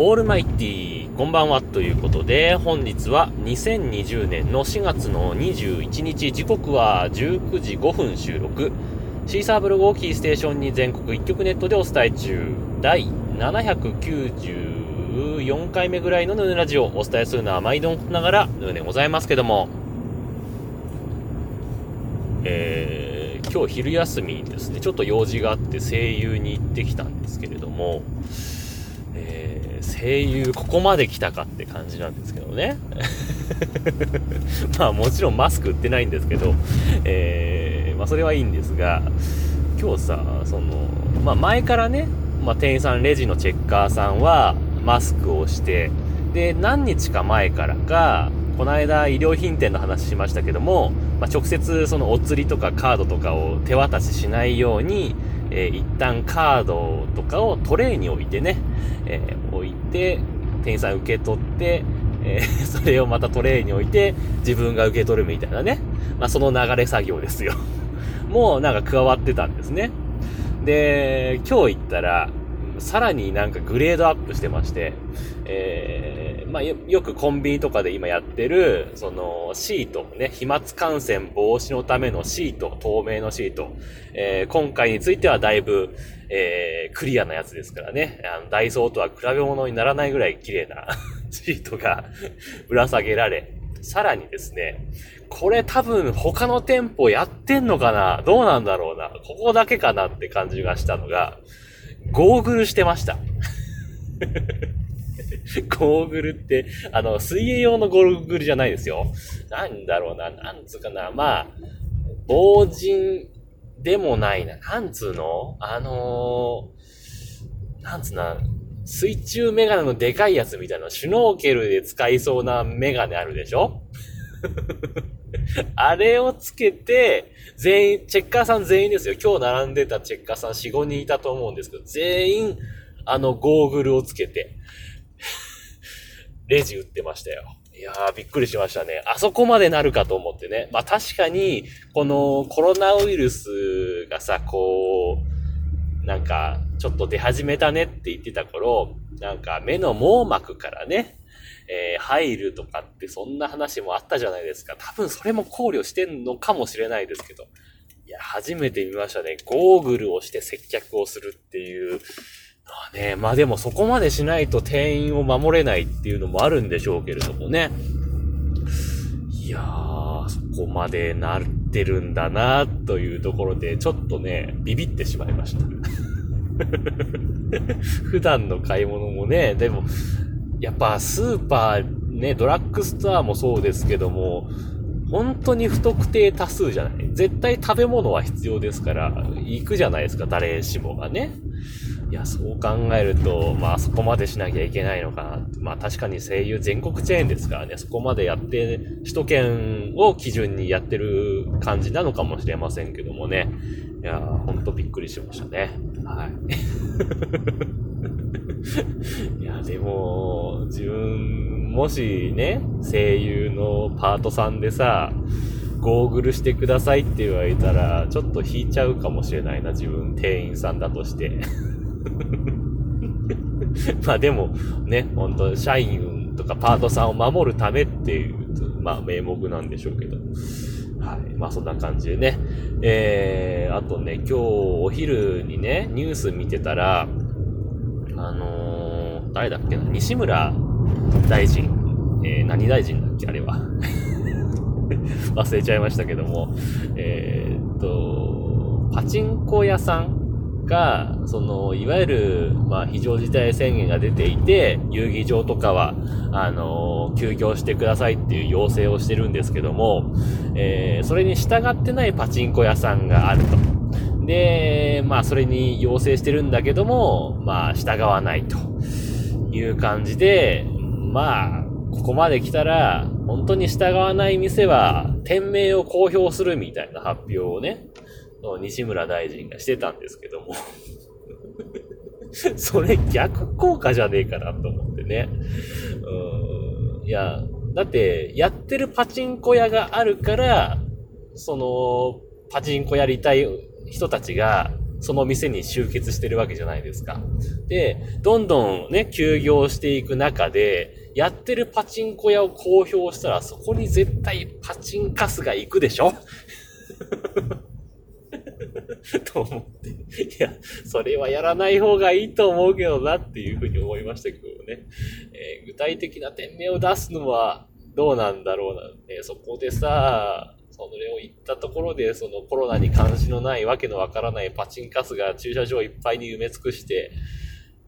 オールマイティー、こんばんはということで、本日は2020年の4月の21日、時刻は19時5分収録。シーサーブログをキーステーションに全国一曲ネットでお伝え中、第794回目ぐらいのヌーネラジオ。をお伝えするのは毎度ながらヌーネございますけども、えー、今日昼休みですね、ちょっと用事があって声優に行ってきたんですけれども、声優ここまで来たかって感じなんですけどね。まあもちろんマスク売ってないんですけど、えー、まあそれはいいんですが、今日さ、その、まあ前からね、まあ店員さん、レジのチェッカーさんはマスクをして、で、何日か前からか、この間医療品店の話しましたけども、まあ、直接そのお釣りとかカードとかを手渡ししないように、えー、一旦カードとかをトレイに置いてね、えー、て、店員さん受け取って、えー、それをまたトレイに置いて、自分が受け取るみたいなね。まあ、その流れ作業ですよ。もうなんか加わってたんですね。で、今日行ったら、さらになんかグレードアップしてまして、えー、まあよ、くコンビニとかで今やってる、その、シート、ね、飛沫感染防止のためのシート、透明のシート、えー、今回についてはだいぶ、えー、クリアなやつですからね、あの、ダイソーとは比べ物にならないぐらい綺麗な シートが ぶら下げられ、さらにですね、これ多分他の店舗やってんのかな？どうなんだろうな？ここだけかなって感じがしたのが、ゴーグルしてました。ゴーグルって、あの、水泳用のゴーグルじゃないですよ。なんだろうな、なんつうかな、まあ、防塵でもないな。なんつうの？あのー、なんつうな、水中メガネのでかいやつみたいな、シュノーケルで使いそうなメガネあるでしょ？あれをつけて、全員、チェッカーさん全員ですよ。今日並んでたチェッカーさん4、5人いたと思うんですけど、全員、あの、ゴーグルをつけて、レジ売ってましたよ。いやー、びっくりしましたね。あそこまでなるかと思ってね。まあ確かに、このコロナウイルスがさ、こう、なんか、ちょっと出始めたねって言ってた頃、なんか目の網膜からね、えー、入るとかってそんな話もあったじゃないですか。多分それも考慮してんのかもしれないですけど。いや、初めて見ましたね。ゴーグルをして接客をするっていうのはね。まあでもそこまでしないと店員を守れないっていうのもあるんでしょうけれどもね。いやー、そこまでなってるんだなというところで、ちょっとね、ビビってしまいました。普段の買い物もね、でも、やっぱスーパー、ね、ドラッグストアもそうですけども、本当に不特定多数じゃない。絶対食べ物は必要ですから、行くじゃないですか、誰しもがね。いや、そう考えると、まあそこまでしなきゃいけないのかな。まあ確かに声優全国チェーンですからね、そこまでやって、首都圏を基準にやってる感じなのかもしれませんけどもね。いや、ほんとびっくりしましたね。はい。いや、でも、自分、もしね、声優のパートさんでさ、ゴーグルしてくださいって言われたら、ちょっと引いちゃうかもしれないな、自分、店員さんだとして。まあでも、ね、ほんと、社員とかパートさんを守るためっていう、まあ名目なんでしょうけど。はい。まあそんな感じでね。えー、あとね、今日お昼にね、ニュース見てたら、あのー、誰だっけな、西村大臣、えー、何大臣だっけ、あれは。忘れちゃいましたけども、えー、っと、パチンコ屋さんが、その、いわゆる、まあ、非常事態宣言が出ていて、遊戯場とかは、あの休業してくださいっていう要請をしてるんですけども、えー、それに従ってないパチンコ屋さんがあると。で、まあ、それに要請してるんだけども、まあ、従わないという感じで、まあ、ここまで来たら、本当に従わない店は、店名を公表するみたいな発表をね、西村大臣がしてたんですけども それ逆効果じゃねえかなと思ってね。うん。いや、だって、やってるパチンコ屋があるから、その、パチンコやりたい人たちがその店に集結してるわけじゃないですか。で、どんどんね、休業していく中で、やってるパチンコ屋を公表したら、そこに絶対パチンカスが行くでしょ？と思って。いや、それはやらない方がいいと思うけどなっていうふうに思いましたけどね。えー、具体的な店名を出すのはどうなんだろうな、ね。そこでさ、それを言ったところで、そのコロナに関心のないわけのわからないパチンカスが駐車場いっぱいに埋め尽くして、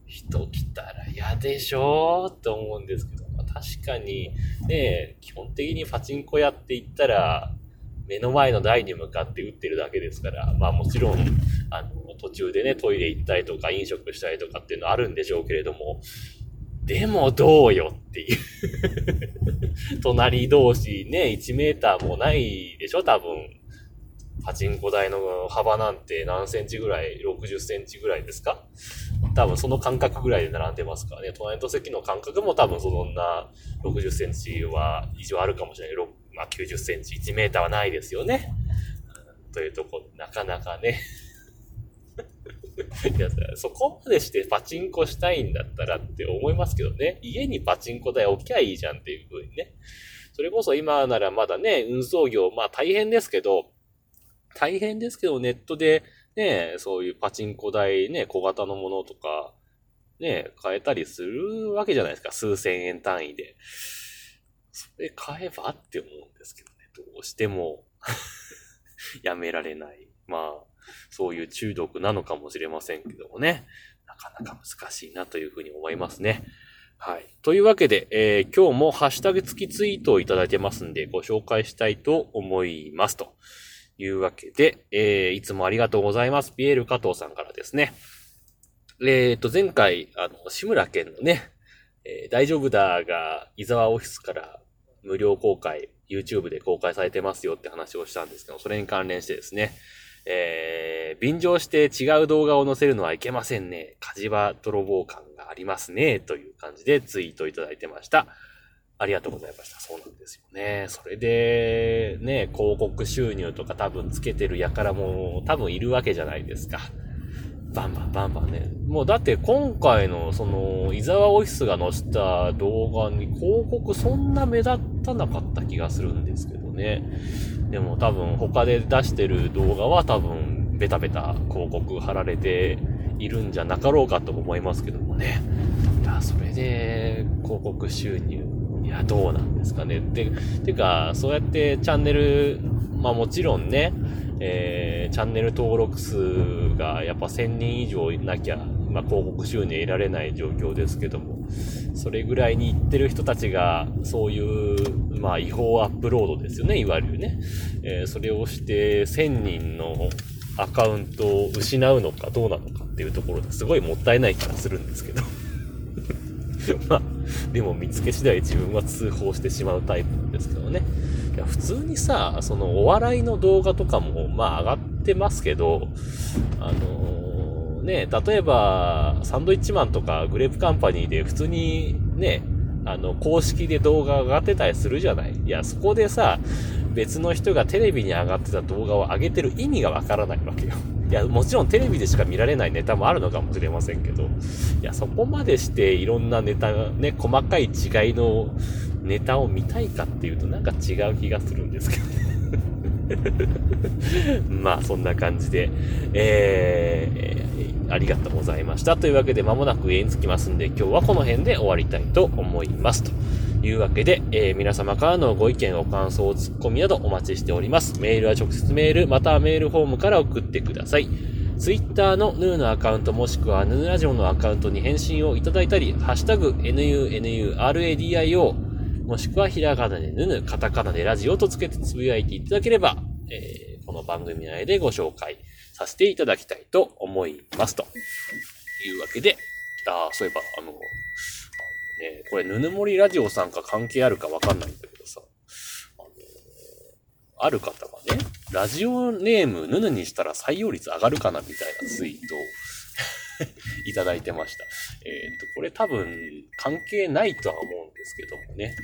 人来たら嫌でしょって思うんですけど、まあ、確かに、ね、基本的にパチンコ屋って言ったら、目の前の台に向かって打ってるだけですから、まあもちろん、あの、途中でね、トイレ行ったりとか飲食したりとかっていうのはあるんでしょうけれども、でもどうよっていう 隣同士ね、1メーターもないでしょ多分。パチンコ台の幅なんて何センチぐらい ?60 センチぐらいですか？多分その間隔ぐらいで並んでますからね。隣と席の間隔も多分そんな60センチは以上あるかもしれない。まあ90センチ、1メーターはないですよね。というとこ、なかなかねいや、そこまでしてパチンコしたいんだったらって思いますけどね。家にパチンコ台置きゃいいじゃんっていう風にね。それこそ今ならまだね、運送業、まあ大変ですけど、大変ですけど、ネットでね、そういうパチンコ台ね、小型のものとか、ね、買えたりするわけじゃないですか。数千円単位で。それ買えばって思うんですけどね。どうしても やめられない。まあ、そういう中毒なのかもしれませんけどもね。なかなか難しいなというふうに思いますね。はい。というわけで、えー、今日もハッシュタグ付きツイートをいただいてますんで、ご紹介したいと思います。というわけで、えー、いつもありがとうございます。ピエール加藤さんからですね。えっ、ー、と、前回、あの、志村けんのね、えー、大丈夫だが、伊沢オフィスから無料公開、YouTube で公開されてますよって話をしたんですけど、それに関連してですね、えー、便乗して違う動画を載せるのはいけませんね。火事場泥棒感がありますね。という感じでツイートいただいてました。ありがとうございました。そうなんですよね。それで、ね、広告収入とか多分つけてる輩も多分いるわけじゃないですか。バンバンバンバンね。もうだって今回のその、伊沢オフィスが載せた動画に広告そんな目立たなかった気がするんですけどね。でも多分他で出してる動画は多分ベタベタ広告貼られているんじゃなかろうかと思いますけどもね。いや、それで広告収入、いや、どうなんですかね。て、てか、そうやってチャンネル、まあもちろんね、えー、チャンネル登録数がやっぱ1000人以上いなきゃ、まあ、広告収入得られない状況ですけども、それぐらいに行ってる人たちが、そういう、まあ、違法アップロードですよね、いわゆるね。えー、それをして、1000人のアカウントを失うのかどうなのかっていうところですごいもったいない気がするんですけど。まあ、でも見つけ次第自分は通報してしまうタイプなんですけどね。いや、普通にさ、そのお笑いの動画とかも、まあ上がってますけど、あのー、ね、例えば、サンドイッチマンとかグレープカンパニーで普通にね、あの、公式で動画上がってたりするじゃないいや、そこでさ、別の人がテレビに上がってた動画を上げてる意味がわからないわけよ。いや、もちろんテレビでしか見られないネタもあるのかもしれませんけど、いや、そこまでしていろんなネタがね、細かい違いのネタを見たいかっていうとなんか違う気がするんですけどね。まあ、そんな感じで、えー、ありがとうございました。というわけで、間もなく家に着きますんで、今日はこの辺で終わりたいと思います。というわけで、えー、皆様からのご意見、ご感想、ツッコミなどお待ちしております。メールは直接メール、またはメールフォームから送ってください。ツイッターのヌーのアカウントもしくはヌーラジオのアカウントに返信をいただいたり、ハッシュタグ NUNURADIO もしくはひらがなでぬぬ、カタカナでラジオとつけてつぶやいていただければ、えー、この番組内でご紹介させていただきたいと思います。というわけで、ああそういえば、あの、あのね、これ、ぬぬもりラジオさんか関係あるかわかんないんだけどさ、あの、ある方がね、ラジオネームぬぬにしたら採用率上がるかなみたいなツイートを いただいてました。えっ、ー、と、これ多分関係ないとは思うんですけどもね。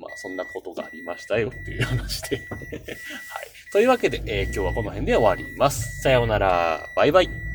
まあ、そんなことがありましたよっていう話で はい。というわけで、えー、今日はこの辺で終わります。さようなら。バイバイ。